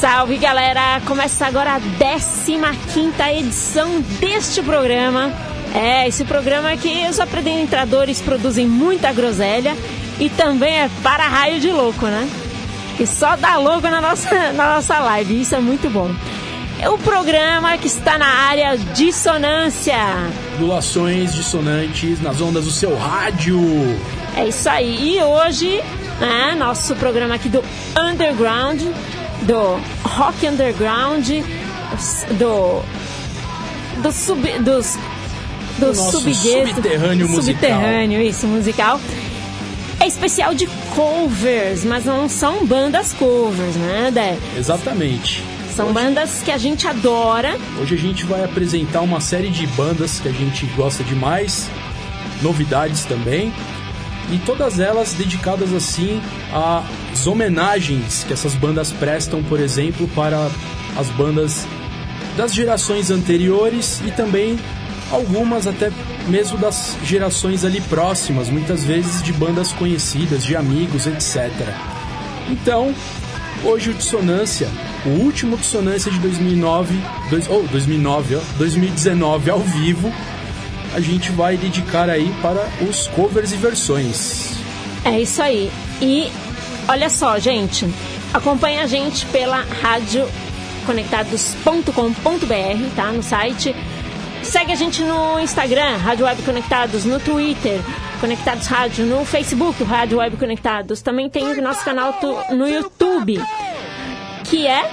Salve galera! Começa agora a 15 edição deste programa. É, esse programa que os apresentadores produzem muita groselha e também é para raio de louco, né? Que só dá louco na nossa, na nossa live, isso é muito bom. É o programa que está na área dissonância. Modulações dissonantes nas ondas do seu rádio. É isso aí. E hoje, né, nosso programa aqui do Underground, do Rock Underground, do do sub dos do subgueto, subterrâneo musical. subterrâneo, isso musical. É especial de covers, mas não são bandas covers, né, Dé? Exatamente. São hoje, bandas que a gente adora. hoje a gente vai apresentar uma série de bandas que a gente gosta demais, novidades também, e todas elas dedicadas assim às homenagens que essas bandas prestam, por exemplo, para as bandas das gerações anteriores e também algumas até mesmo das gerações ali próximas, muitas vezes de bandas conhecidas, de amigos, etc. Então, hoje o Dissonância, o último Dissonância de 2009, dois, oh, 2009, ó, 2019 ao vivo, a gente vai dedicar aí para os covers e versões. É isso aí. E olha só, gente, acompanha a gente pela rádio conectados.com.br, tá? No site. Segue a gente no Instagram, Rádio Web Conectados, no Twitter, Conectados Rádio, no Facebook, Rádio Web Conectados. Também tem o nosso canal no YouTube, que é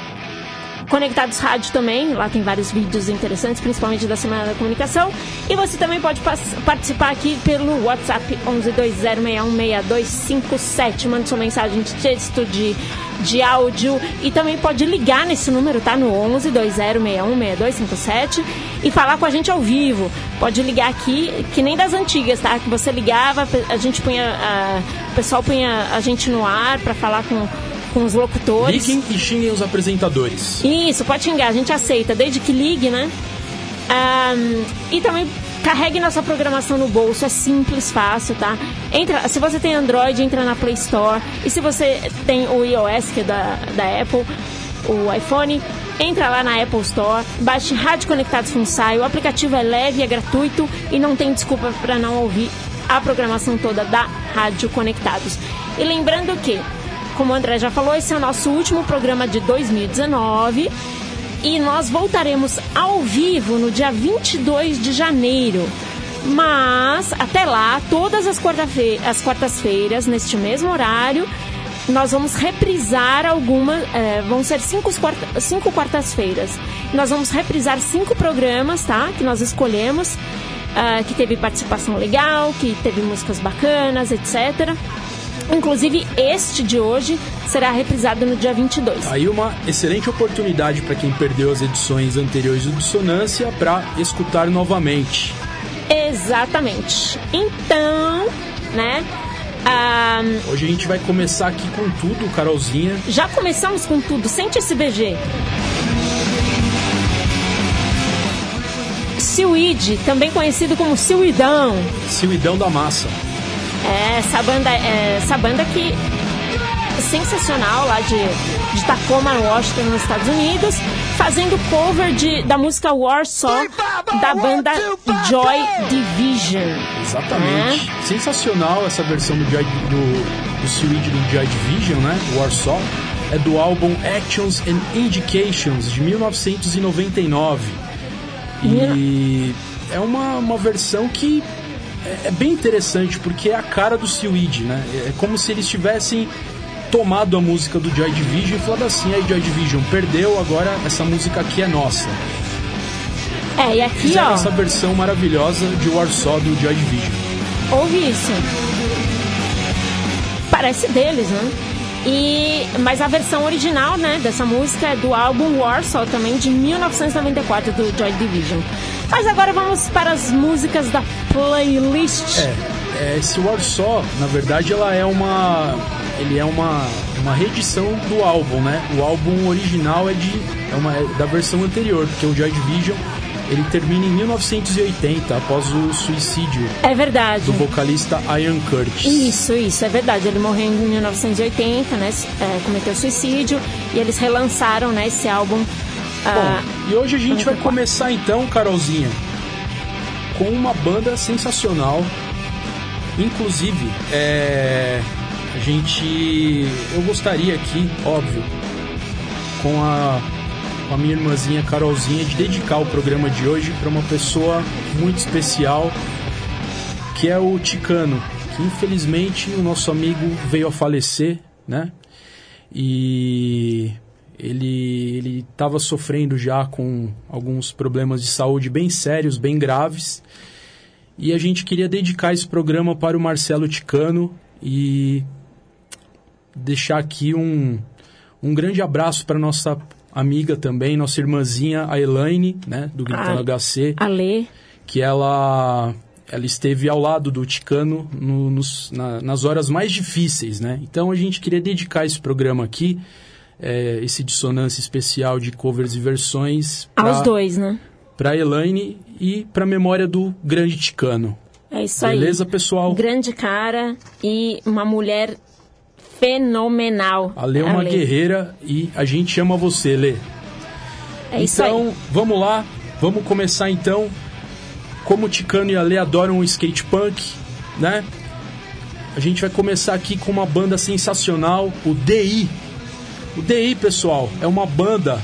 Conectados Rádio também, lá tem vários vídeos interessantes, principalmente da Semana da Comunicação. E você também pode participar aqui pelo WhatsApp 1120616257. Mande sua mensagem de texto, de, de áudio e também pode ligar nesse número, tá? No 1120616257 e falar com a gente ao vivo. Pode ligar aqui, que nem das antigas, tá? Que você ligava, a gente punha, a- o pessoal punha a gente no ar para falar com, com os locutores. Liguem e xinguem os apresentadores. Isso, pode xingar, a gente aceita, desde que ligue, né? Ahn, e também carregue nossa programação no bolso, é simples, fácil, tá? Entra, se você tem Android, entra na Play Store. E se você tem o iOS, que é da, da Apple, o iPhone, entra lá na Apple Store, baixe Rádio Conectados Funsai. O aplicativo é leve, é gratuito e não tem desculpa para não ouvir a programação toda da Rádio Conectados. E lembrando que como o André já falou, esse é o nosso último programa de 2019 e nós voltaremos ao vivo no dia 22 de janeiro. Mas até lá, todas as quarta-fe- as quartas-feiras, neste mesmo horário, nós vamos reprisar algumas. eh, vão ser cinco, cinco quartas-feiras. Nós vamos reprisar cinco programas, tá? Que nós escolhemos, ah, que teve participação legal, que teve músicas bacanas, etc. Inclusive, este de hoje será reprisado no dia 22. Aí uma excelente oportunidade para quem perdeu as edições anteriores do Dissonância para escutar novamente. Exatamente. Então, né? ah, Hoje a gente vai começar aqui com tudo, Carolzinha. já começamos com tudo. Sente esse BG. Seaweed, também conhecido como Seaweedão. Silidão da Massa. É, essa banda, é, essa banda que é sensacional lá de, de Tacoma, Washington, nos Estados Unidos, fazendo cover de, da música Warsaw da banda Joy Division. Exatamente. Sensacional essa versão do, Joy, do, do Seaweed do Joy Division, né? Warsaw. É do álbum Actions and Indications, de 1999. E é uma, uma versão que é, é bem interessante, porque é a cara do Seaweed, né? É como se eles tivessem tomado a música do Joy Division e falado assim, aí Joy Division perdeu, agora essa música aqui é nossa. É, e aqui, Fizeram ó, essa versão maravilhosa de Warsaw do Joy Division. ouve isso. Parece deles, né? E, mas a versão original, né, dessa música é do álbum Warsaw, também de 1994, do Joy Division. Mas agora vamos para as músicas da playlist. É, é, esse Warsaw, na verdade, ela é uma. Ele é uma, uma reedição do álbum, né? O álbum original é de. É, uma, é da versão anterior, porque o Joy Division ele termina em 1980, após o suicídio É verdade. do vocalista Ian Curtis. Isso, isso, é verdade. Ele morreu em 1980, né? é, cometeu suicídio e eles relançaram, né, esse álbum. Ah, Bom, e hoje a gente vai começar então, Carolzinha, com uma banda sensacional. Inclusive, é, a gente. Eu gostaria aqui, óbvio, com a, com a minha irmãzinha Carolzinha, de dedicar o programa de hoje para uma pessoa muito especial, que é o Ticano, que infelizmente o nosso amigo veio a falecer, né? E ele ele estava sofrendo já com alguns problemas de saúde bem sérios, bem graves. E a gente queria dedicar esse programa para o Marcelo Ticano e deixar aqui um, um grande abraço para nossa amiga também, nossa irmãzinha, a Elaine, né, do Gritando HC, Ale. que ela ela esteve ao lado do Ticano no- nos- na- nas horas mais difíceis, né? Então a gente queria dedicar esse programa aqui, é, esse dissonância especial de covers e versões Aos dois, né? para Elaine e para memória do grande Ticano. É isso aí. Beleza, pessoal? Grande cara e uma mulher fenomenal. A Lê é uma Ale. guerreira e a gente ama você, Lê. É isso aí. então, vamos lá. Vamos começar então. Como o Ticano e a Lê adoram o skate punk, né? A gente vai começar aqui com uma banda sensacional, o DI. O DI, pessoal, é uma banda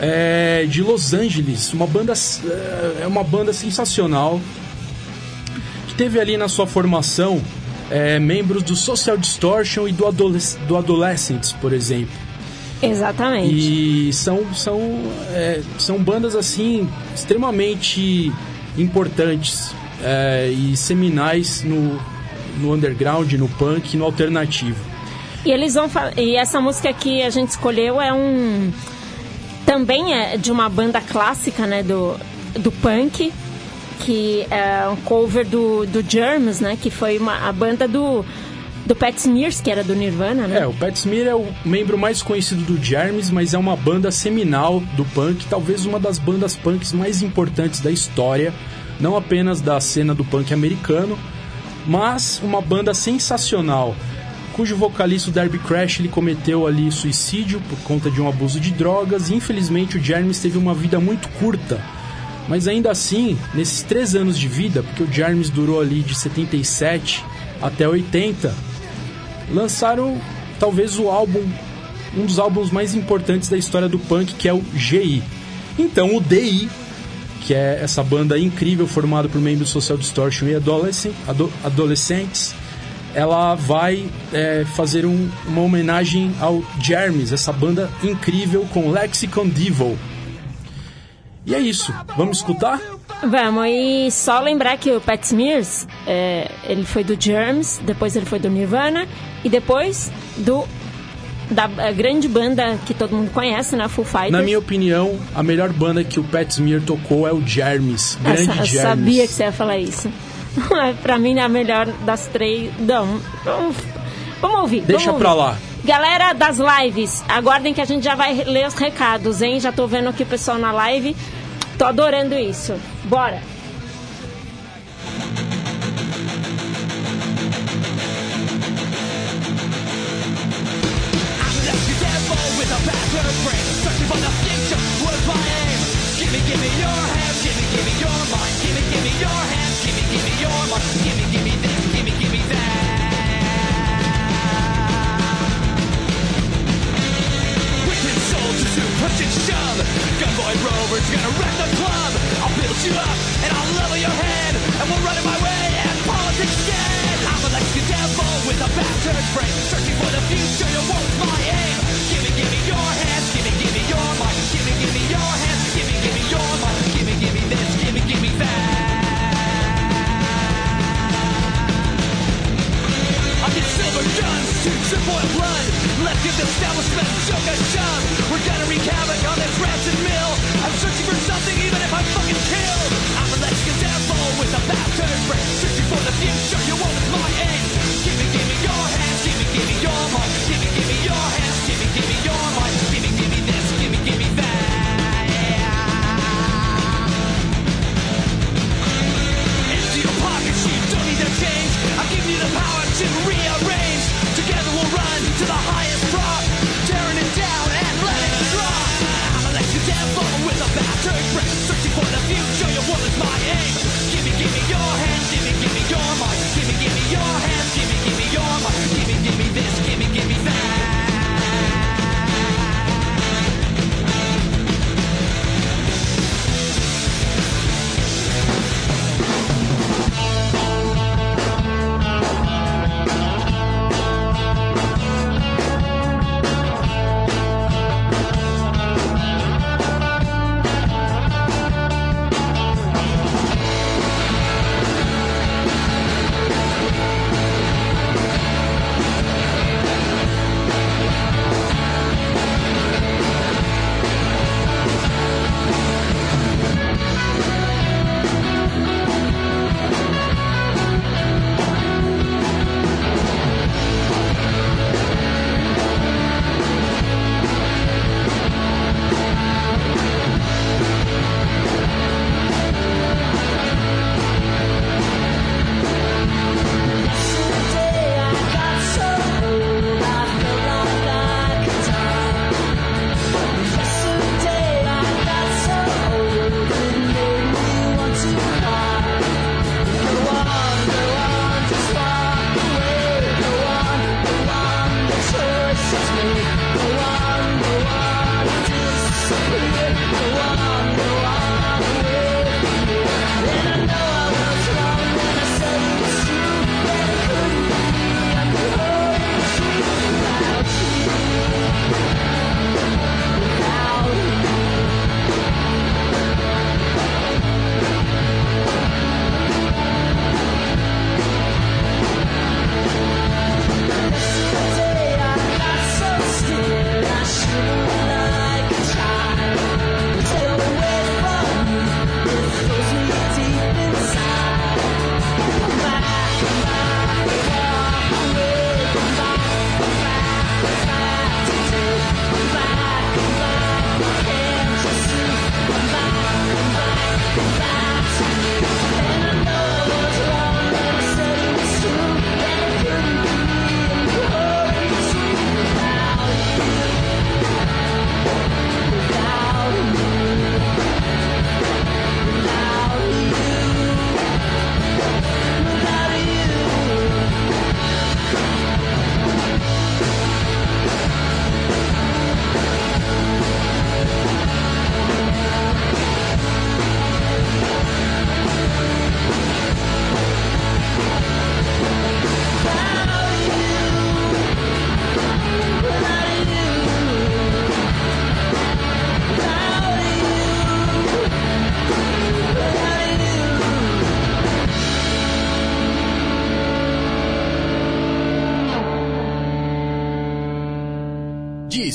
é, de Los Angeles, uma banda é uma banda sensacional que teve ali na sua formação é, membros do Social Distortion e do, Adoles do Adolescents, por exemplo. Exatamente. E são, são, é, são bandas assim extremamente importantes é, e seminais no, no underground, no punk, no alternativo. E eles vão e essa música que a gente escolheu é um também é de uma banda clássica, né, do do punk, que é um cover do, do Germs, né, que foi uma a banda do do Pat Smears, que era do Nirvana, né? É, o Pat Smear é o membro mais conhecido do Germs, mas é uma banda seminal do punk, talvez uma das bandas punks mais importantes da história, não apenas da cena do punk americano, mas uma banda sensacional, cujo vocalista Derby Crash ele cometeu ali suicídio por conta de um abuso de drogas, e infelizmente o Germs teve uma vida muito curta. Mas ainda assim, nesses três anos de vida, porque o Germs durou ali de 77 até 80, lançaram talvez o álbum, um dos álbuns mais importantes da história do punk, que é o GI. Então o DI, que é essa banda incrível formada por membros do Social Distortion e adolescent, ado- adolescentes, ela vai é, fazer um- uma homenagem ao Jermis, essa banda incrível com Lexicon Devil. E é isso, vamos escutar? Vamos, e só lembrar que o Pat Smears, é, ele foi do Germs, depois ele foi do Nirvana, e depois do da grande banda que todo mundo conhece, né, Full Fighters. Na minha opinião, a melhor banda que o Pat Smear tocou é o Jermis, Eu grande sa- eu sabia que você ia falar isso. Pra mim, é a melhor das três. Não, vamos, vamos ouvir. Deixa vamos pra ouvir. lá. Galera das lives, aguardem que a gente já vai ler os recados, hein? Já tô vendo aqui o pessoal na live. Tô adorando isso. Bora! Gunboy rovers gonna wreck the club. I'll build you up and I'll level your head, and we'll run it my way and politics dead. I'm a Lexington devil with a battered brain, searching for the future. Your world's my aim. Give me, give me your hands. Silver guns to drip oil blood. Let's give the establishment joke a shove. We're gonna wreak havoc on this rancid mill. I'm searching for something even if I'm fucking killed. I'm a Lexican devil with a battered brain. Searching for the future, world is my aim. Give me, give me your hands. Give me, give me your mind.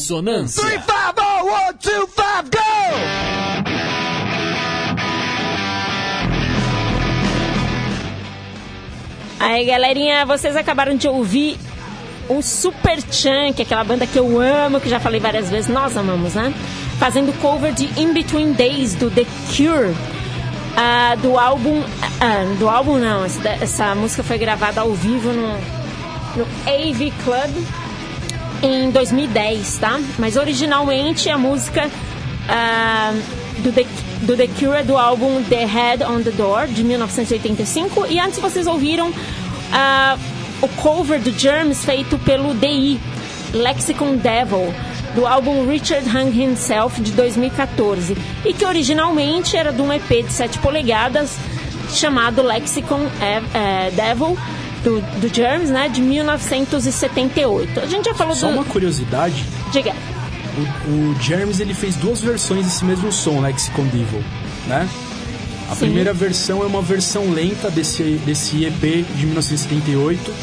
Dissonância. Three, five, oh, one, two, five, go! Aí, galerinha, vocês acabaram de ouvir o Super Chunk, aquela banda que eu amo, que já falei várias vezes, nós amamos, né? Fazendo cover de In Between Days, do The Cure. ah, do álbum. ah, do álbum não, essa, essa música foi gravada ao vivo no, no AV Club em 2010, tá? Mas originalmente a música ah, do, The, do The Cure do álbum The Head on the Door, de 1985. E antes vocês ouviram ah, o cover do Germs feito pelo DI, Lexicon Devil, do álbum Richard Hung Himself, de 2014. E que originalmente era de um EP de 7 polegadas chamado Lexicon eh, Devil, do, do Germs, né? De 1978. A gente já falou Só do. uma curiosidade, Diga. o, o Germs ele fez duas versões desse mesmo som, Lexicon Devil, né? A Sim. primeira versão é uma versão lenta desse, desse EP de 1978.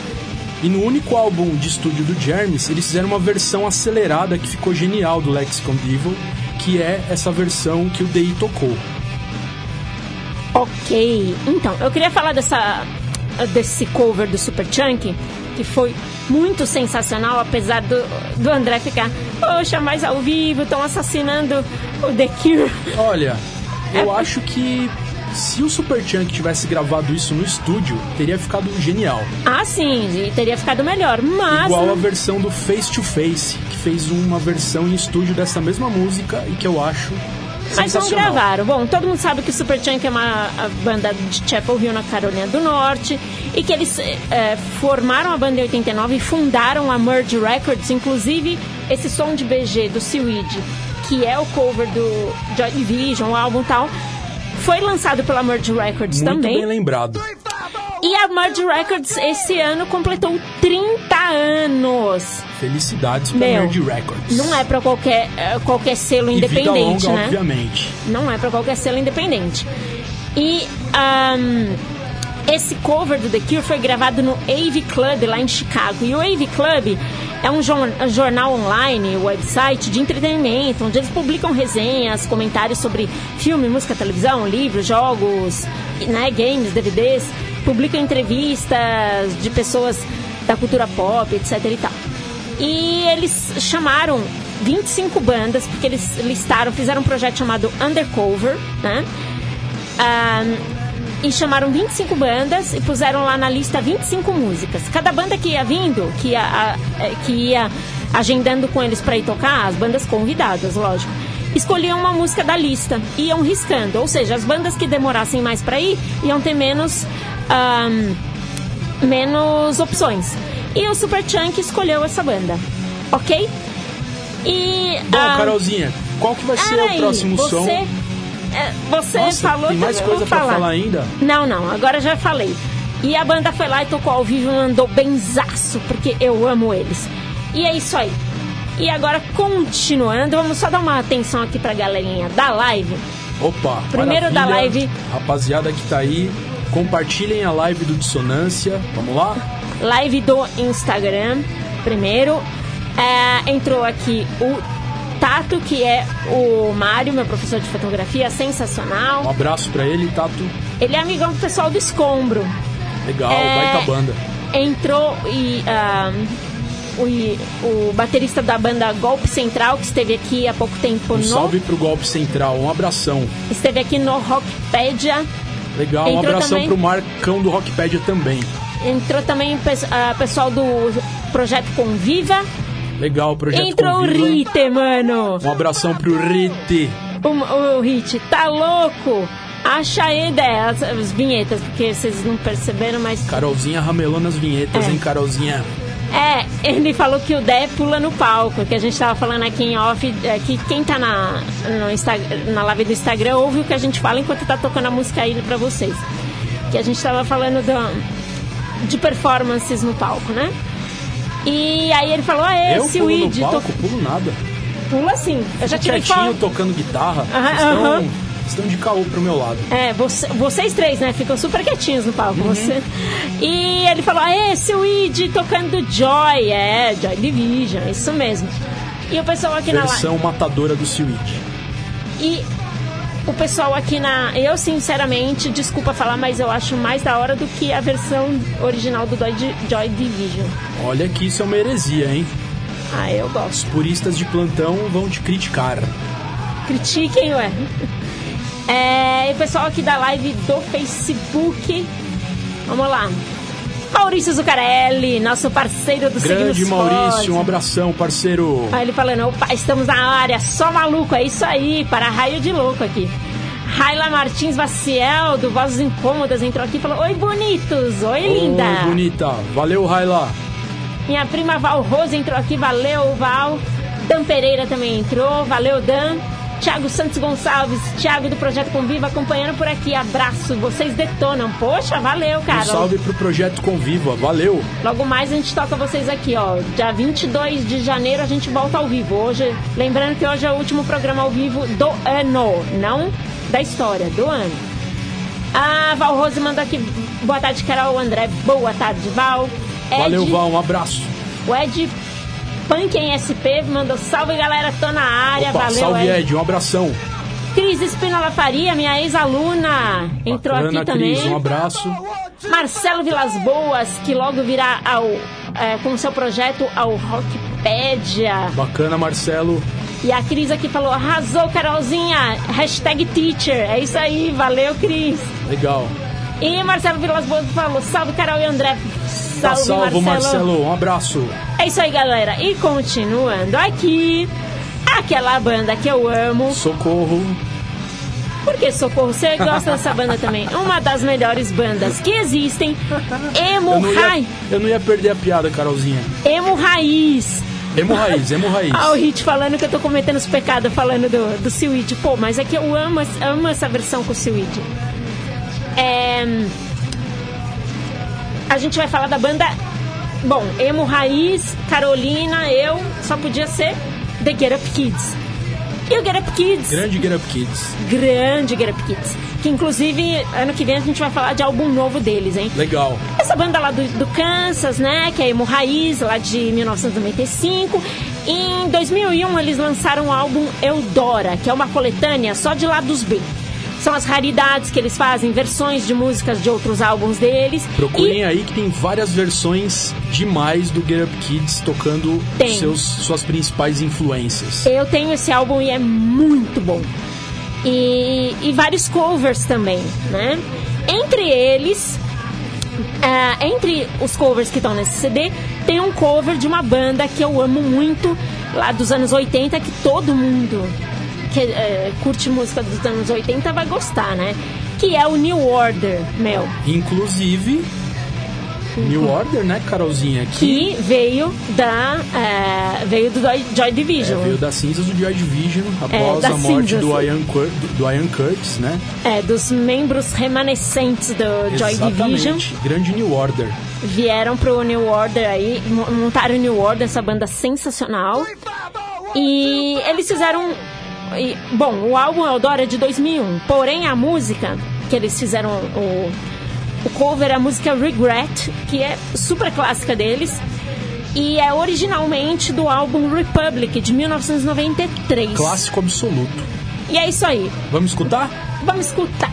E no único álbum de estúdio do Germs, eles fizeram uma versão acelerada que ficou genial do Lexicon Devil, que é essa versão que o DI tocou. Ok. Então, eu queria falar dessa, desse cover do Super Chunk, que foi muito sensacional, apesar do, do André ficar, poxa, mas ao vivo estão assassinando o The Cure. Olha, eu É. acho que se o Superchunk tivesse gravado isso no estúdio, teria ficado genial. Ah, sim, teria ficado melhor, mas. Igual a versão do Face to Face, que fez uma versão em estúdio dessa mesma música e que eu acho Mas não gravaram. Bom, todo mundo sabe que o Superchunk é uma a banda de Chapel Hill, na Carolina do Norte, e que eles eh, formaram a banda em 89 e fundaram a Merge Records, inclusive esse som de BG do Seaweed, que é o cover do Joy Division, o álbum tal, foi lançado pela Merge Records Muito também. bem lembrado. E a Merge Records esse ano completou 30 anos. Felicidades pra Meu, Nerd Records. Não é pra qualquer, eh, qualquer selo e independente, longa, né? obviamente. Não é pra qualquer selo independente. E ahn, esse cover do The Cure foi gravado no AV Club lá em Chicago. E o AV Club é um um jornal online, website de entretenimento, onde eles publicam resenhas, comentários sobre filme, música, televisão, livros, jogos, né, games, DVDs. Publicam entrevistas de pessoas da cultura pop, etc e tal. E eles chamaram 25 bandas, porque eles listaram, fizeram um projeto chamado Undercover, né? Ah, e chamaram 25 bandas e puseram lá na lista 25 músicas. Cada banda que ia vindo, que ia, a- eh, que ia agendando com eles para ir tocar, as bandas convidadas, lógico, escolhiam uma música da lista iam riscando. Ou seja, as bandas que demorassem mais para ir iam ter menos. Ahn, menos opções. E o Super Chunk escolheu essa banda, ok? E. Bom, ah, Carolzinha, qual que vai ser peraí, o próximo você, som? é, você Nossa, falou tem mais que coisa pra falar. falar ainda? Não, não, agora já falei. E a banda foi lá e tocou ao vivo e mandou benzaço, porque eu amo eles. E é isso aí. E agora, continuando, vamos só dar uma atenção aqui pra galerinha da live. Opa, Primeiro da maravilha. live. Rapaziada que tá aí, compartilhem a live do Dissonância. Vamos lá? live do Instagram. Primeiro, É, entrou aqui o Tato, que é o Mário, meu professor de fotografia, sensacional. Um abraço pra ele, Tato. Ele é amigão do pessoal do Escombro. Legal, É, baita banda. Entrou e, ah, o, o baterista da banda Golpe Central, que esteve aqui há pouco tempo Um no. salve pro Golpe Central, um abração. Esteve aqui no Rockpedia. Legal, um Entrou abração também- pro Marcão do Rockpedia também. Entrou também o pes- pessoal do projeto Conviva. Legal, projeto Entrou o Conviva. Rite, mano. Um abração pro Rite. O, o Hit, tá louco? Acha ideia, as, as vinhetas, porque vocês não perceberam, mas. Carolzinha ramelando as vinhetas, É. hein, Carolzinha? É, ele falou que o Dé pula no palco, que a gente tava falando aqui em off, é, que quem tá na, no Insta- na live do Instagram ouve o que a gente fala enquanto tá tocando a música aí pra vocês. Que a gente tava falando do, de performances no palco, né? E aí ele falou, ah, Eu esse pulo no Weed, palco, pulo nada. pula sim. Eu já Quietinho, foto. tocando guitarra. Aham, estão, aham. Estão de caô pro meu lado. É, você- vocês três, né? Ficam super quietinhos no palco. Você. E ele falou: ah, esse Weed tocando Joy. É, Joy Division, isso mesmo. E o pessoal aqui na live. Versão matadora do Switch. E o pessoal aqui na. Eu, sinceramente, desculpa falar, mas eu acho mais da hora do que a versão original do Joy, Division. Olha que isso é uma heresia, hein? Ah, eu Os gosto. puristas de plantão vão te criticar. Critiquem, ué. É, e o pessoal aqui da live do Facebook. Vamos lá. Maurício Zucarelli, nosso parceiro do Grande Signos Maurício, um abração, parceiro. Aí ele falando, opa, estamos na área, só maluco, é isso aí, para raio de louco aqui. Raila Martins Vaciel, do Vozes Incômodas, entrou aqui e falou, oi bonitos, oi linda. Oi, bonita. Valeu, Raila. Minha prima Val Rose entrou aqui, valeu Val. Dan Pereira também entrou, valeu Dan. Thiago Santos Gonçalves, Thiago do Projeto Conviva, acompanhando por aqui. Abraço, vocês detonam. Poxa, valeu, cara. Um salve pro Projeto Conviva, valeu. Logo mais a gente toca vocês aqui, ó. Dia 22 de janeiro a gente volta ao vivo. Hoje, lembrando que hoje é o último programa ao vivo do ano, não da história, do ano. A Val Rose mandou aqui. Boa tarde, Carol. André, boa tarde, Val. Ed, Valeu, Val, um abraço. O Ed Punk em SP mandou salve, galera. Tô na área. Opa, valeu, salve, Ed, um abração. Cris Espinola Faria, minha ex-aluna, entrou Bacana, aqui Cris, também. um abraço. Marcelo Vilas Boas, que logo virá ao, é, com seu projeto ao Rockpedia. Bacana, Marcelo. E a Cris aqui falou, arrasou, Carolzinha, hashtag teacher. É isso aí, valeu, Cris. Legal. E Marcelo Vilas Boas falou, salve, Carol e André. Tá Salve, salvo, Marcelo. Um abraço. É isso aí, galera. E continuando aqui, aquela banda que eu amo. Socorro. Por que Socorro? Você gosta dessa banda também? Uma das melhores bandas que existem. Emo Eu Raiz. eu não ia perder a piada, Carolzinha. Emo Raiz. Emo raiz, emo raiz. Ah, o Hit falando que eu tô cometendo os pecados falando do, do Seaweed. Pô, mas é que eu amo, amo essa versão com o Seaweed. É... A gente vai falar da banda... Bom, Emo Raiz, Carolina, eu... Só podia ser The Get Up Kids. E o Get Up Kids... Grande Get Up Kids. grande Get Up Kids. Que inclusive ano que vem a gente vai falar de álbum novo deles, hein? Legal. Essa banda lá do, do Kansas, né? Que é Emo Raiz, lá de 1995. Em 2001 eles lançaram o álbum Eudora, que é uma coletânea só de lados B. São as raridades que eles fazem, versões de músicas de outros álbuns deles. Procurem E- aí que tem várias versões demais do Get Up Kids tocando Tem. seus, suas principais influências. Eu tenho esse álbum e é muito bom. E, e vários covers também, né? Entre eles, ah, entre os covers que estão nesse CD, tem um cover de uma banda que eu amo muito, lá dos anos 80, que todo mundo que eh, curte música dos anos 80 vai gostar, né? Que é o New Order, meu. Inclusive, New Order, né, Carolzinha? Que Que veio da. eh, veio do Joy, Joy é, Division. veio das cinzas do Joy Division após das a morte cinzas. do Ian, Cur do Ian Curtis, né? É, dos membros remanescentes do Joy Division. Grande New Order. vieram pro New Order aí, mo- montaram o New Order, essa banda sensacional. E eles fizeram. E, bom, o álbum Eldora é de 2001, porém a música que eles fizeram, o, o cover é a música Regret, que é super clássica deles. E é originalmente do álbum Republic de 1993. Clássico absoluto. E é isso aí. Vamos escutar? Vamos escutar.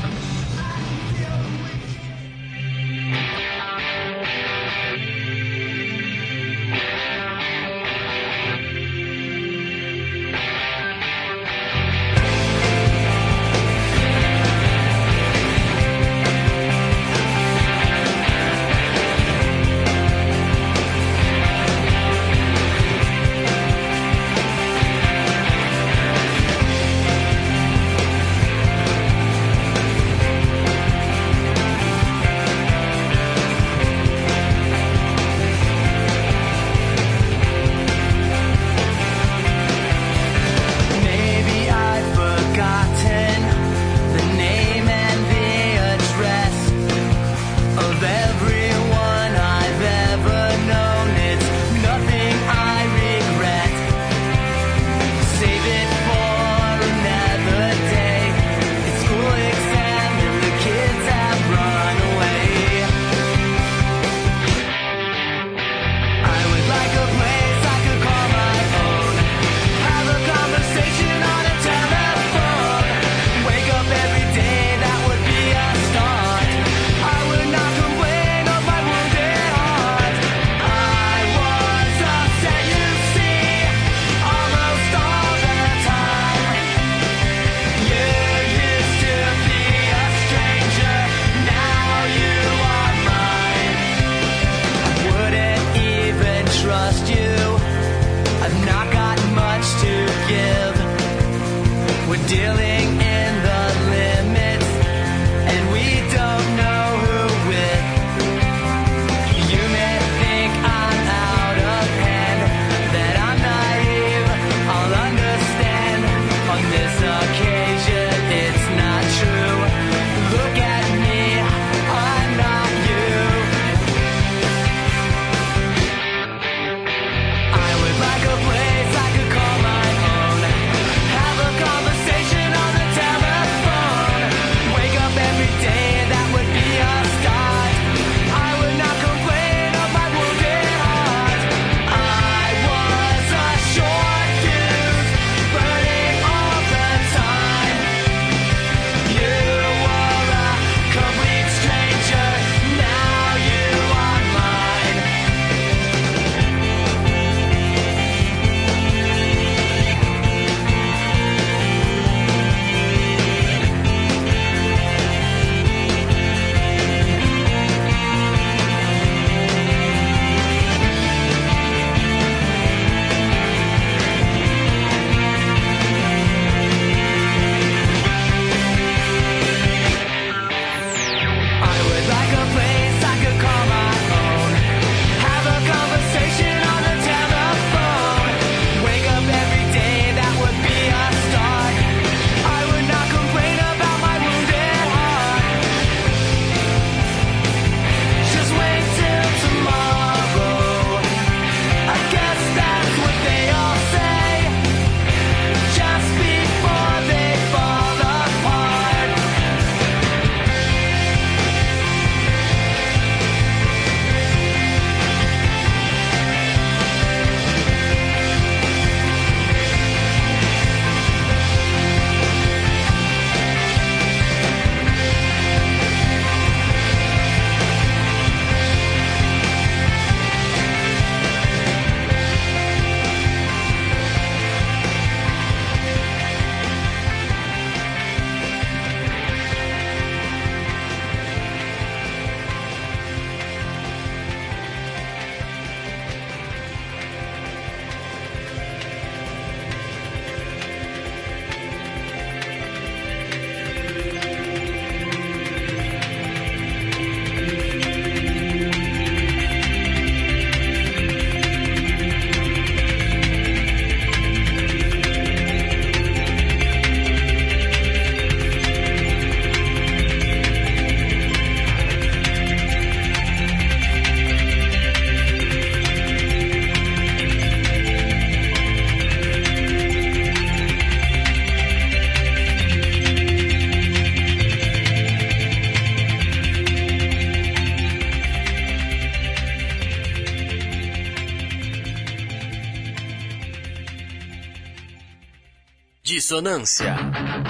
Dissonância.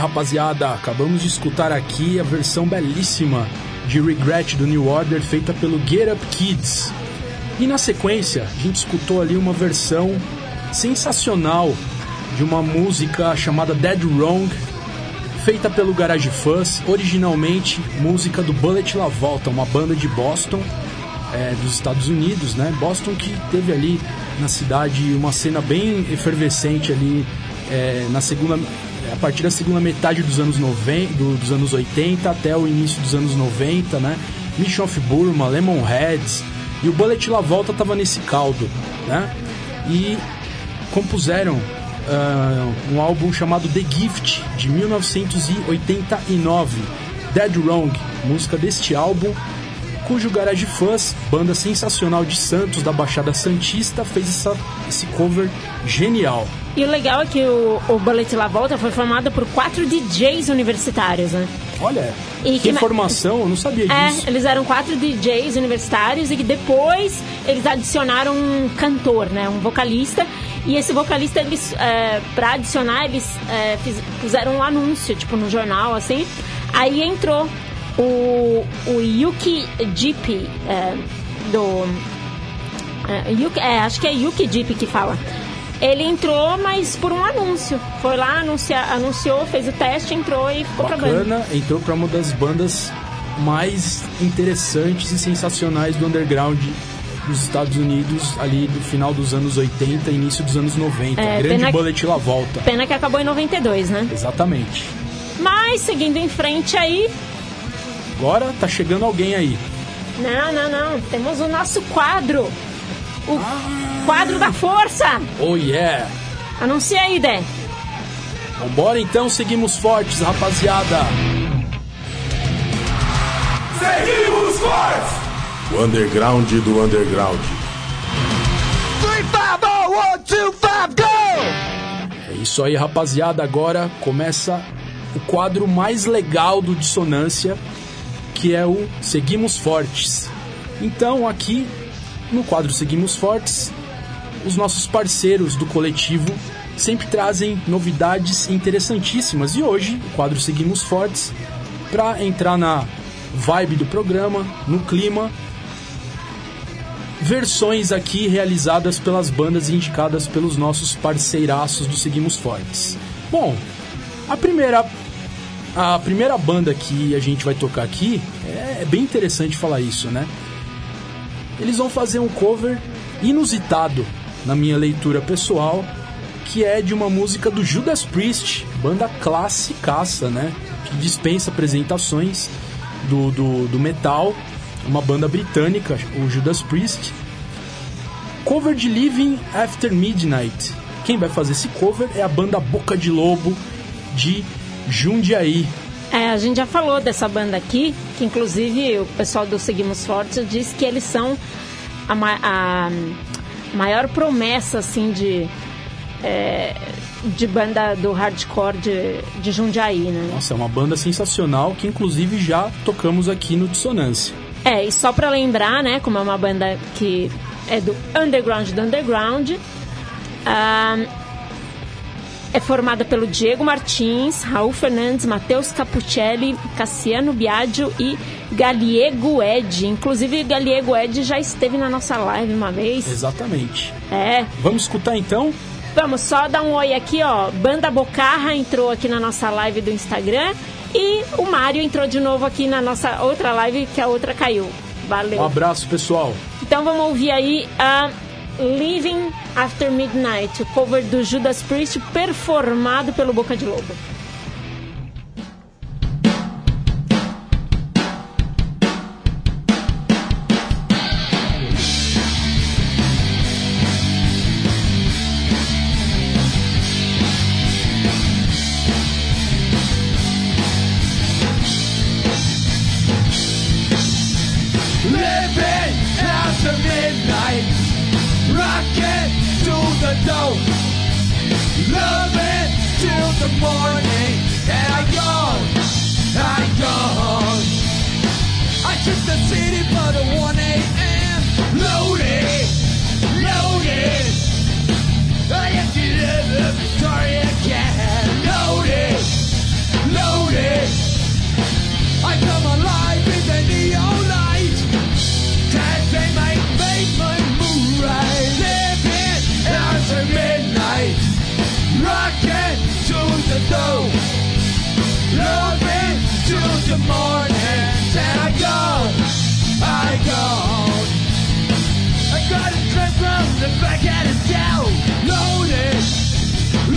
Rapaziada. Acabamos de escutar aqui a versão belíssima de Regret do New Order feita pelo Get Up Kids. E na sequência, a gente escutou ali uma versão sensacional de uma música chamada Dead Wrong, feita pelo Garage Fuzz, originalmente música do Bullet La Volta, uma banda de Boston, é, dos Estados Unidos, né? Boston que teve ali na cidade uma cena bem efervescente ali é, na segunda a partir da segunda metade dos anos 90, do- dos anos 80 até o início dos anos 90, né? Mission of Burma, Lemonheads e o Bullet La Volta tava nesse caldo, né? E compuseram ah, um álbum chamado The Gift de 1989, Dead Wrong, música deste álbum cujo Garage Fuzz, banda sensacional de Santos da Baixada Santista, fez essa, esse cover genial. E o legal é que o, o Bullet La Volta foi formado por quatro DJs universitários, né? Olha, E que, que ma- informação, eu não sabia É, disso. eles eram quatro DJs universitários e que depois eles adicionaram um cantor, né? Um vocalista. E esse vocalista, eles, é, pra adicionar, eles é, fiz- puseram um anúncio, tipo, no jornal, assim. Aí entrou o o, o Yuki Jeep é, do. É, Yuki, é, acho que é Yuki Jeep que fala. Ele entrou, mas por um anúncio. Foi lá, anunciou, fez o teste, entrou e ficou pra banda. Bacana, entrou pra uma das bandas mais interessantes e sensacionais do underground dos Estados Unidos, ali do final dos anos 80 início dos anos 90. É, Grande pena- Bullet La Volta. Pena que acabou em 92, né? Exatamente. Mas, seguindo em frente aí. Agora tá chegando alguém aí. Não, não, não. Temos o nosso quadro. O quadro da força. Oh yeah! Anuncia aí, Dé. Vambora então, seguimos fortes, rapaziada. Seguimos fortes! O underground do underground. 350-125, go! É isso aí, rapaziada. Agora começa o quadro mais legal do Dissonância, que é o Seguimos Fortes. Então, aqui no quadro Seguimos Fortes, os nossos parceiros do coletivo sempre trazem novidades interessantíssimas. E hoje, o quadro Seguimos Fortes, para entrar na vibe do programa, no clima, versões aqui realizadas pelas bandas indicadas pelos nossos parceiraços do Seguimos Fortes. Bom, a primeira a primeira banda que a gente vai tocar aqui é bem interessante falar isso, né? Eles vão fazer um cover inusitado na minha leitura pessoal, que é de uma música do Judas Priest, banda classicaça, né? Que dispensa apresentações do, do, do metal, uma banda britânica, o Judas Priest. Cover de Living After Midnight. Quem vai fazer esse cover é a banda Boca de Lobo de Jundiaí. É, a gente já falou dessa banda aqui, que inclusive o pessoal do Seguimos Fortes diz que eles são a, a maior promessa, assim, de, é, de banda do hardcore de, de Jundiaí, né? Nossa, é uma banda sensacional que inclusive já tocamos aqui no Dissonância. É, e só pra lembrar, né, como é uma banda que é do underground do underground, ah, é formada pelo Diego Martins, Raul Fernandes, Matheus Capuccelli, Cassiano Biagio e Galiego Ed. Inclusive, Galiego Ed já esteve na nossa live uma vez. Exatamente. É, Vamos escutar então? Vamos só dar um oi aqui, ó. Banda Bocarra entrou aqui na nossa live do Instagram. E o Mário entrou de novo aqui na nossa outra live, que a outra caiu. Um Valeu. abraço, pessoal. Então vamos ouvir aí a Living After Midnight, cover do Judas Priest, performado pelo Boca de Lobo.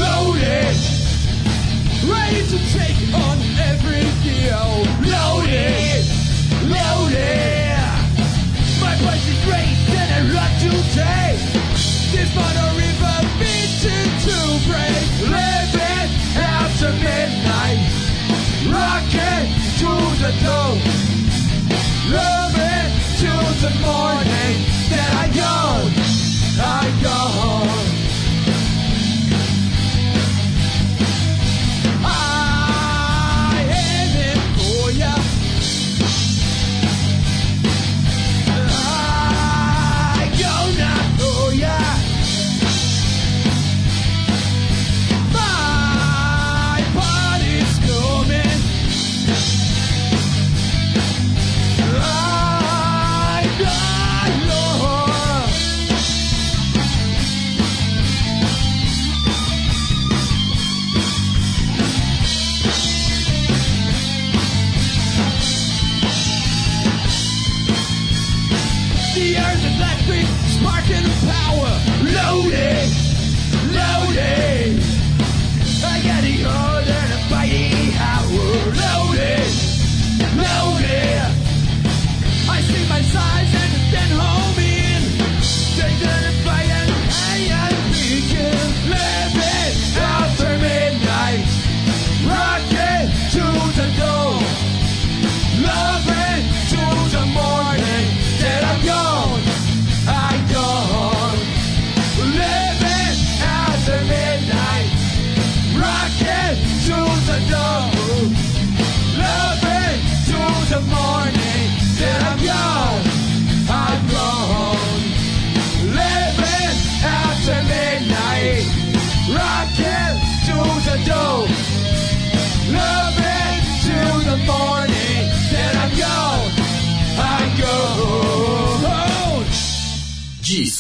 Loaded. Ready to take on every deal. Loaded, loaded. My voice is great, then I rock to take. This mono river beating to break. Living after midnight. Rocking to the dough. Loving till the morning. Then I go, I go. I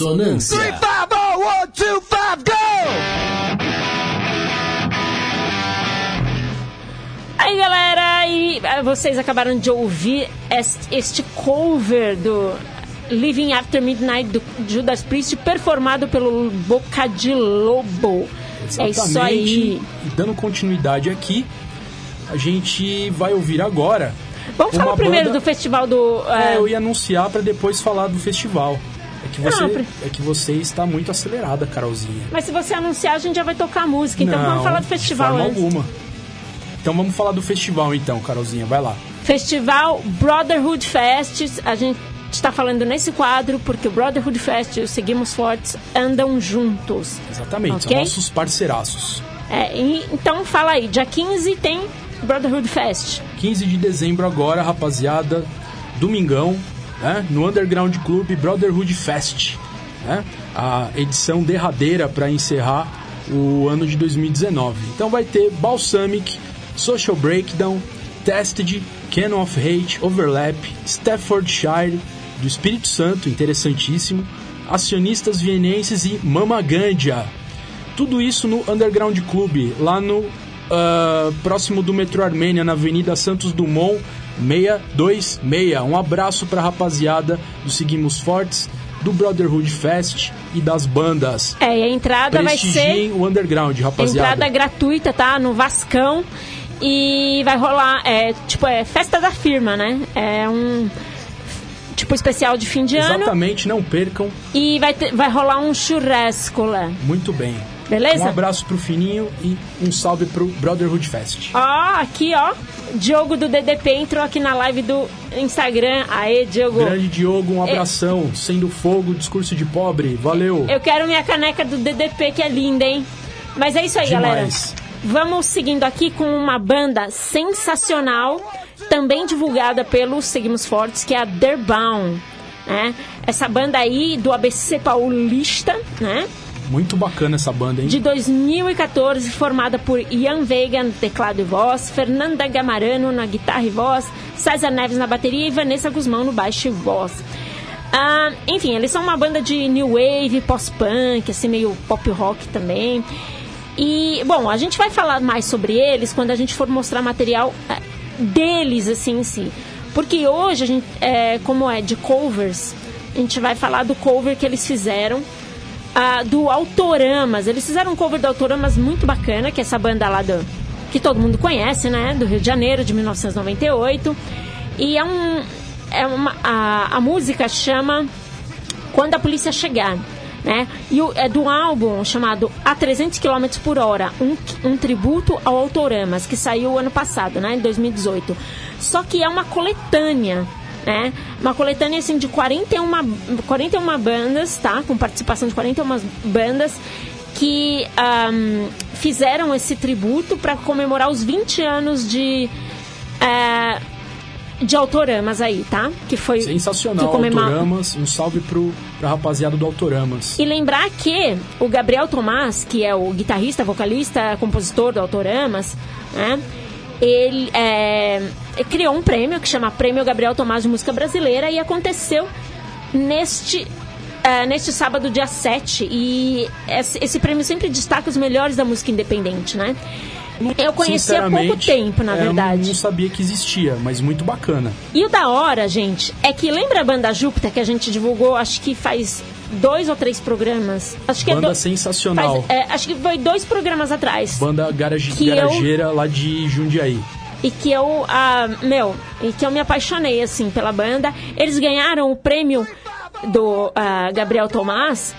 Dissonância. Three, five, oh, one, two, five, go! Aí, galera, e eh, vocês acabaram de ouvir este, este cover do Living After Midnight do Judas Priest, performado pelo Boca de Lobo. É isso aí. Dando continuidade aqui, a gente vai ouvir agora. Vamos falar primeiro banda- do festival do. É, eh, eu ia anunciar pra depois falar do festival. É que você, Não, é que você está muito acelerada, Carolzinha. Mas se você anunciar, a gente já vai tocar música. Então Não, vamos falar do de festival forma antes. alguma. Então vamos falar do festival então, Carolzinha, vai lá. Festival Brotherhood Fest. A gente está falando nesse quadro porque o Brotherhood Fest e o Seguimos Fortes andam juntos. Exatamente, Ok. são nossos parceiraços. É, e- então fala aí, dia 15 tem Brotherhood Fest. 15 de dezembro agora, rapaziada, domingão, né, no Underground Club Brotherhood Fest, né, a edição derradeira para encerrar o ano de 2019. Então vai ter Balsamic, Social Breakdown, Tested, Canon of Hate, Overlap, Staffordshire, do Espírito Santo, interessantíssimo, Acionistas Vienenses e Mama Gandia. Tudo isso no Underground Club, lá no ah, próximo do Metrô Armênia, na Avenida Santos Dumont 626. Um abraço pra rapaziada do Seguimos Fortes, do Brotherhood Fest e das bandas. É, e a entrada vai ser Prestigiem o Underground, rapaziada. entrada gratuita, tá? No Vascão. E vai rolar, é, tipo, é festa da firma, né? É um tipo especial de fim de ano. Exatamente, não percam. E vai, ter- vai rolar um churrasco lá. Muito bem. Beleza? Um abraço pro Fininho e um salve pro Brotherhood Fest. Ó, aqui, ó. Diogo do DDP entrou aqui na live do Instagram. Aê, Diogo. Grande Diogo, um abração. Sendo fogo, discurso de pobre. Valeu. Eu quero minha caneca do DDP, que é linda, hein? Mas é isso aí, Demais. galera. Vamos seguindo aqui com uma banda sensacional, também divulgada pelo Seguimos Fortes, que é a Derbound. Né? Essa banda aí do ABC Paulista, né? Muito bacana essa banda, hein? de 2014, formada por Ian Veiga no teclado e voz, Fernanda Gamarano na guitarra e voz, César Neves na bateria e Vanessa Guzmão no baixo e voz. Ah, enfim, eles são uma banda de new wave, pós-punk, assim, meio pop rock também. E, bom, a gente vai falar mais sobre eles quando a gente for mostrar material ah, deles, assim, em si. Porque hoje, a gente, é, como é de covers, a gente vai falar do cover que eles fizeram ah, do Autoramas. Eles fizeram um cover do Autoramas muito bacana, que é essa banda lá do, que todo mundo conhece, né? Do Rio de Janeiro, de 1998. E é um. É uma, a, a música chama Quando a Polícia Chegar. Né? E o, é do álbum chamado A 300 km por hora, um, um tributo ao Autoramas, que saiu ano passado, né, em 2018. Só que é uma coletânea, né? Uma coletânea assim de 41, 41 bandas, tá? Com participação de 41 bandas que ahm, fizeram esse tributo para comemorar os 20 anos de eh, de Autoramas aí, tá? Que foi Sensacional, que comemora- Autoramas. Um salve pro, pra rapaziada do Autoramas. e lembrar que o Gabriel Tomás, que é o guitarrista, vocalista, compositor do Autoramas, né? Ele é, criou um prêmio que chama Prêmio Gabriel Tomás de Música Brasileira e aconteceu neste, é, neste sábado, dia 7. E esse, esse prêmio sempre destaca os melhores da música independente, né? Eu conheci há pouco tempo, na é, eu verdade. não sabia que existia, mas muito bacana. E o da hora, gente, é que lembra a banda Júpiter que a gente divulgou, acho que faz dois ou três programas? Acho que é Banda do- sensacional. faz- é, acho que foi dois programas atrás. Banda garage, Que eu- garageira lá de Jundiaí. E que eu, ah, meu, e que eu me apaixonei, assim, pela banda. Eles ganharam o prêmio do ah, Gabriel Tomás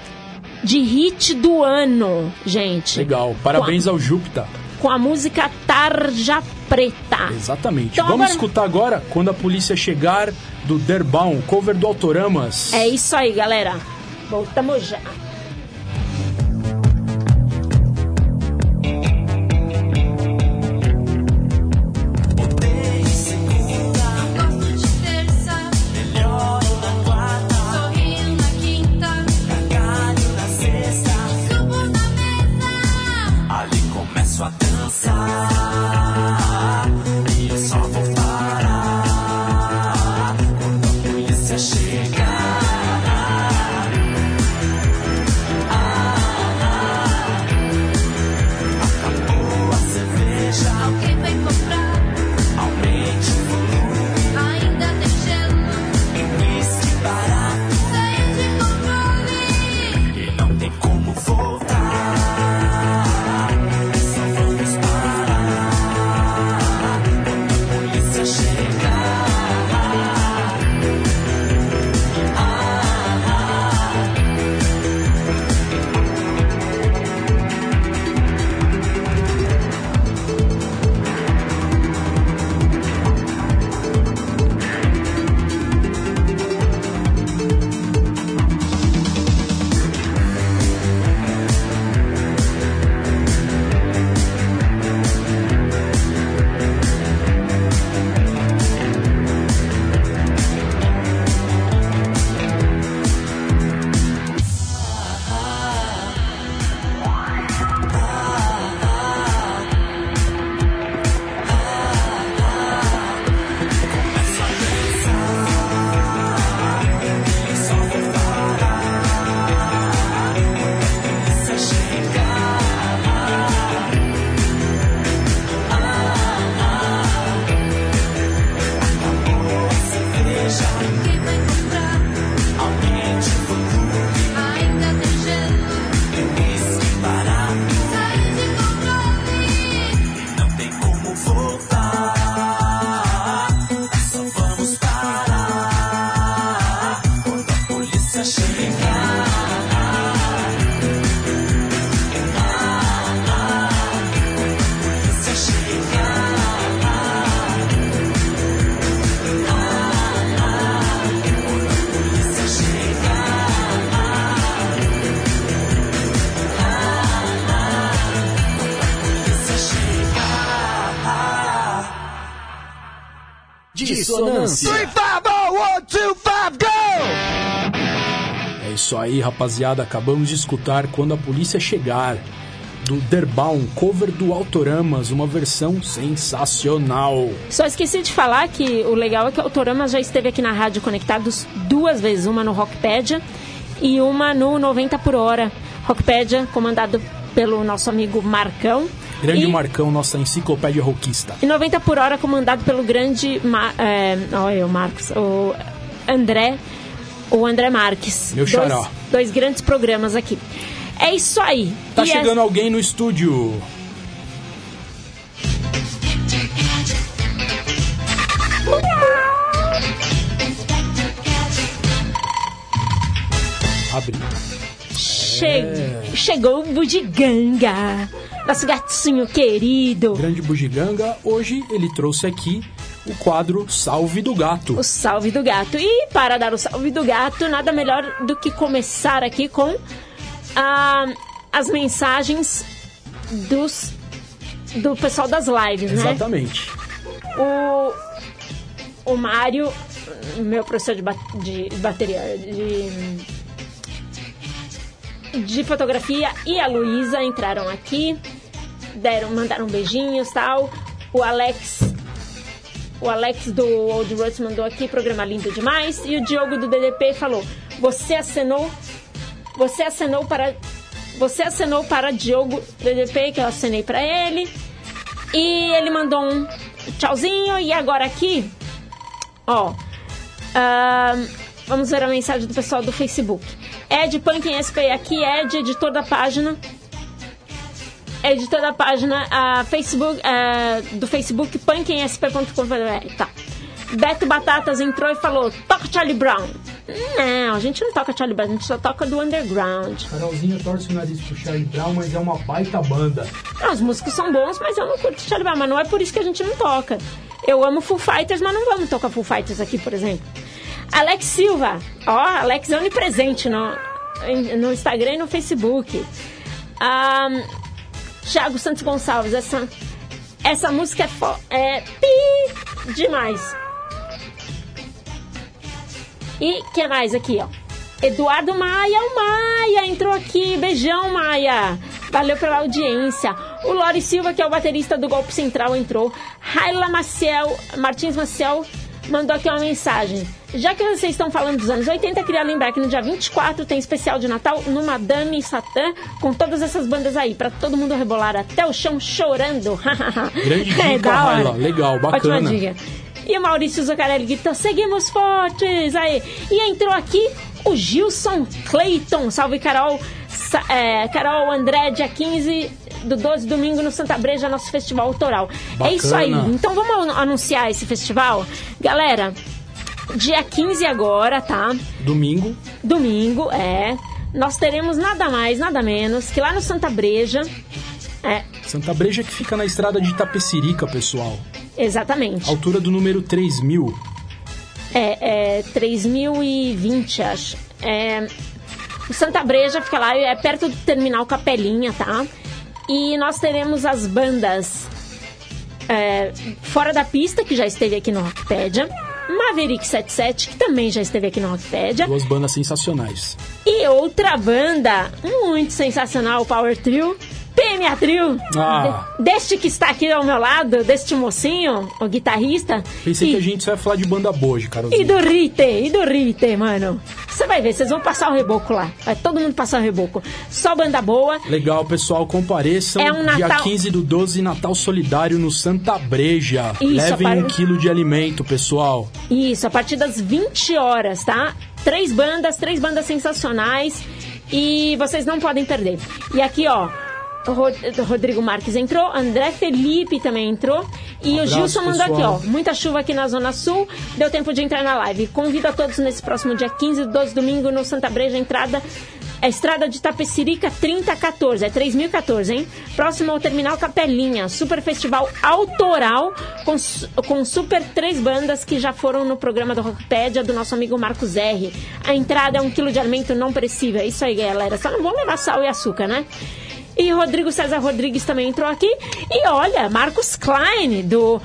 de hit do ano, gente. Legal. Parabéns ao Júpiter. Com a música Tarja Preta. Exatamente. Então Vamos agora- escutar agora quando a polícia chegar do Derbaum, cover do Autoramas. É isso aí, galera. Voltamos já. Dissonância. 350-125, go! É isso aí, rapaziada. Acabamos de escutar Quando a Polícia Chegar, do Derbaum, cover do Autoramas, uma versão sensacional. Só esqueci de falar que o legal é que o Autorama já esteve aqui na Rádio Conectados duas vezes, uma no Rockpedia e uma no 90 por hora. Rockpedia, comandado pelo nosso amigo Marcão. Grande e, Marcão, nossa enciclopédia rockista. E 90 por hora, comandado pelo grande. Ma é, olha, o Marcos. O André. O André Marques. Meu dois, xará. dois grandes programas aqui. É isso aí. Tá E chegando alguém no estúdio. Abre. Che- Chegou o Bugiganga. Nosso gatinho querido. Grande Bugiganga, hoje ele trouxe aqui o quadro Salve do Gato. O salve do gato. E para dar o salve do gato, nada melhor do que começar aqui com ah, as mensagens dos do pessoal das lives, né? Exatamente. O, o Mário, meu professor de, ba- de bateria, de, de fotografia, e a Luísa entraram aqui, deram, mandaram beijinhos tal. O Alex, o Alex do Old Roots mandou aqui, programa lindo demais. E o Diogo do DDP falou: Você acenou, você acenou para. Você acenou para Diogo DDP, que eu acenei para ele. E ele mandou um tchauzinho. E agora aqui, ó. ahn, vamos ver a mensagem do pessoal do Facebook. Ed Punkin SP aqui, Ed, editor da página. Editor da página ah, Facebook, ah, do Facebook, punkinsp.com.br. Tá. Beto Batatas entrou e falou: toca Charlie Brown. Não, a gente não toca Charlie Brown, a gente só toca do underground. Carolzinha torce o nariz pro Charlie Brown, mas é uma baita banda. Não, os músicos são bons, mas eu não curto Charlie Brown, mas não é por isso que a gente não toca. Eu amo Full Fighters, mas não vamos tocar Full Fighters aqui, por exemplo. Alex Silva, ó, Alex é onipresente no, no Instagram e no Facebook. Ahn, Thiago Santos Gonçalves, essa, essa música é, fo- é pi demais. E que mais aqui, ó? Eduardo Maia, o Maia entrou aqui. Beijão, Maia. Valeu pela audiência. O Lori Silva, que é o baterista do Golpe Central, entrou. Raila Maciel, Martins Maciel mandou aqui uma mensagem. Já que vocês estão falando dos anos 80, queria lembrar que no dia 24 tem especial de Natal no Madame Satã, com todas essas bandas aí, pra todo mundo rebolar até o chão chorando. Grande dica, É, da hora. Raila. Legal, bacana. Ótima dica. E o Maurício Zuccarelli gritou, seguimos fortes! Aí. E entrou aqui o Gilson Clayton. Salve, Carol. Sa- é, Carol André, dia 15 do 12, domingo, no Santa Breja, nosso festival autoral. É isso aí. Bacana. Então vamos anu- anunciar esse festival? Galera, dia 15 agora, tá? Domingo, Domingo, é. Nós teremos nada mais, nada menos que lá no Santa Breja. É, Santa Breja que fica na estrada de Itapecerica, pessoal. exatamente. Altura do número 3000. É, é 3020, acho. É, o Santa Breja fica lá, é perto do terminal Capelinha, tá? E nós teremos as bandas é, Fora da Pista, que já esteve aqui no Rockpedia. Maverick 77, que também já esteve aqui no Rockpedia. Duas bandas sensacionais. E outra banda muito sensacional, o Power Trio. PMA Trio. Ah. De- deste que está aqui ao meu lado, deste mocinho, o guitarrista. Pensei e, que a gente ia falar de banda boa hoje, Carolzinha. E do Rite, e do Rite, mano. Você vai ver, vocês vão passar o reboco lá. Vai todo mundo passar o reboco. Só banda boa. Legal, pessoal, compareçam. É um Dia Natal- 15 do 12, Natal Solidário no Santa Breja. Isso, Levem para- um quilo de alimento, pessoal. Isso, a partir das 20 horas, tá? Três bandas, três bandas sensacionais. E vocês não podem perder. E aqui, ó. Rodrigo Marques entrou, André Felipe também entrou. E Um o Gilson mandou pessoal. aqui, ó. Muita chuva aqui na Zona Sul. Deu tempo de entrar na live. Convido a todos nesse próximo dia 15 do 12 domingo no Santa Breja. Entrada. É Estrada de Tapecirica 3014, é 3014, hein? Próximo ao Terminal Capelinha, super festival autoral com, com super três bandas que já foram no programa do Rockpedia do nosso amigo Marcos R. A entrada é um quilo de alimento não perecível, é isso aí, galera. Só não vão levar sal e açúcar, né? E Rodrigo César Rodrigues também entrou aqui. E olha, Marcos Klein, do,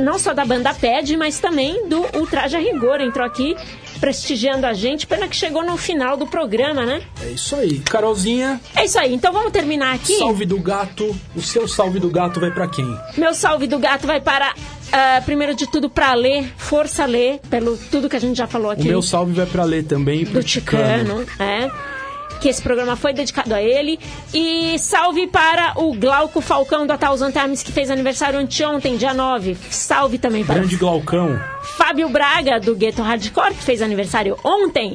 não só da banda PED, mas também do Ultraja Rigor, entrou aqui prestigiando a gente. Pena que chegou no final do programa, né? É isso aí. Carolzinha, É isso aí, então vamos terminar aqui. salve do gato. O seu salve do gato vai pra quem? Meu salve do gato vai para, ah, primeiro de tudo, para Lê, força Lê, pelo tudo que a gente já falou O aqui. meu salve vai pra Lê também pro do Ticano, é. Que esse programa foi dedicado a ele. E salve para o Glauco Falcão da Thousand Times, que fez aniversário anteontem, dia 9. Salve também para Grande Glaucão. Fábio Braga, do Gueto Hardcore, que fez aniversário ontem.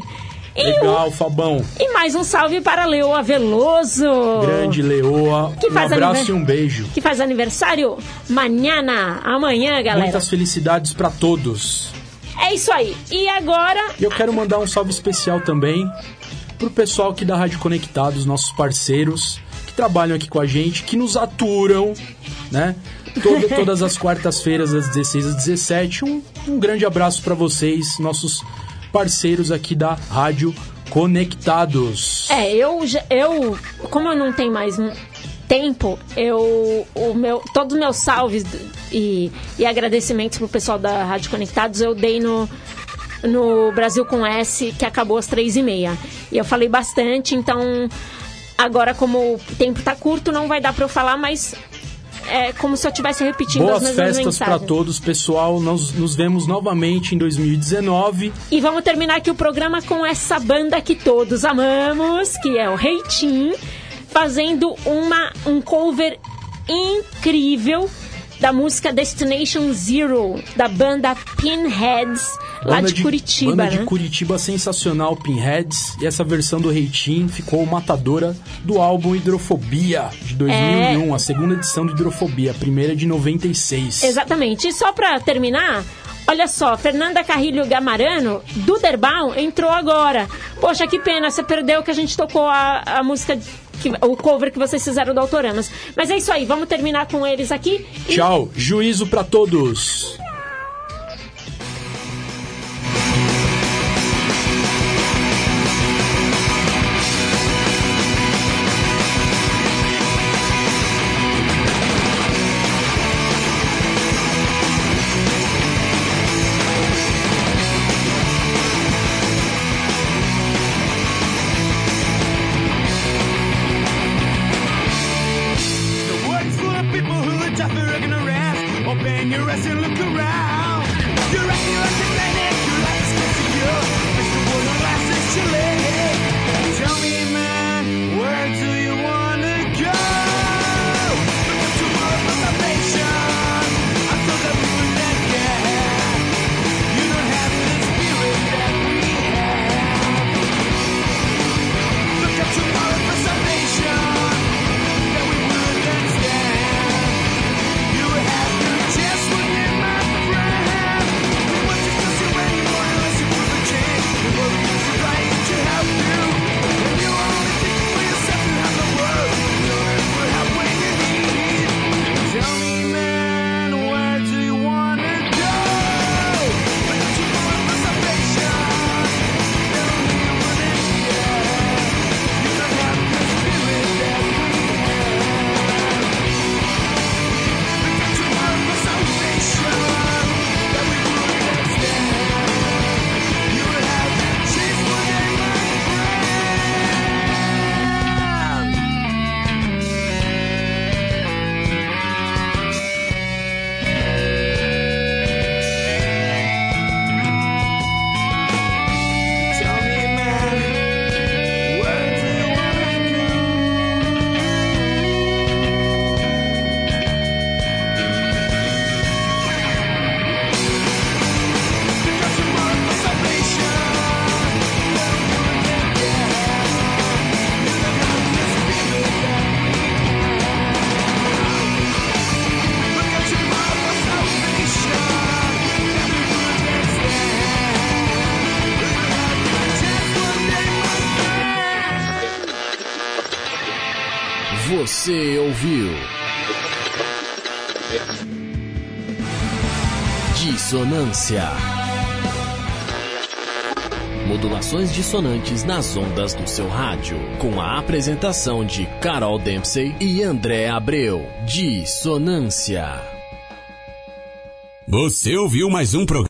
Legal, Fabão. e mais um salve para Leoa Veloso. Grande Leoa. Que um faz abraço aniver- e um beijo. Que faz aniversário manhã, amanhã, galera. Muitas felicidades pra todos. É isso aí. E agora, eu quero mandar um salve especial também pro pessoal aqui da Rádio Conectados, nossos parceiros que trabalham aqui com a gente, que nos aturam, né? Toda- todas as quartas-feiras, das 16 às 17. Um, um grande abraço pra vocês, nossos parceiros aqui da Rádio Conectados. É, eu, eu como eu não tenho mais tempo, eu o meu todos os meus salves e, e agradecimentos pro pessoal da Rádio Conectados eu dei no no Brasil com S, que acabou às três e meia. E eu falei bastante, então agora como o tempo tá curto, não vai dar pra eu falar, mas é como se eu estivesse repetindo as Boas mesmas festas mensagens. todos, pessoal. Nós nos vemos novamente em 2019. E vamos terminar aqui o programa com essa banda que todos amamos, que é o Reitin, fazendo uma, um cover incrível da música Destination Zero, da banda Pinheads, lá Banda de, Curitiba, Banda né? de Curitiba sensacional, Pinheads. E essa versão do Reitinho ficou matadora do álbum Hidrofobia, de 2001, a segunda edição do Hidrofobia, a primeira de 96. Exatamente. E só pra terminar, olha só, Fernanda Carrilho Gamarano, do Derbaum, entrou agora. Poxa, que pena, você perdeu que a gente tocou a, a música, que, o cover que vocês fizeram do Autoramas. Mas é isso aí, vamos terminar com eles aqui. E Tchau, juízo pra todos. Dissonantes nas ondas do seu rádio. Com a apresentação de Carol Dempsey e André Abreu. Dissonância. Você ouviu mais um programa.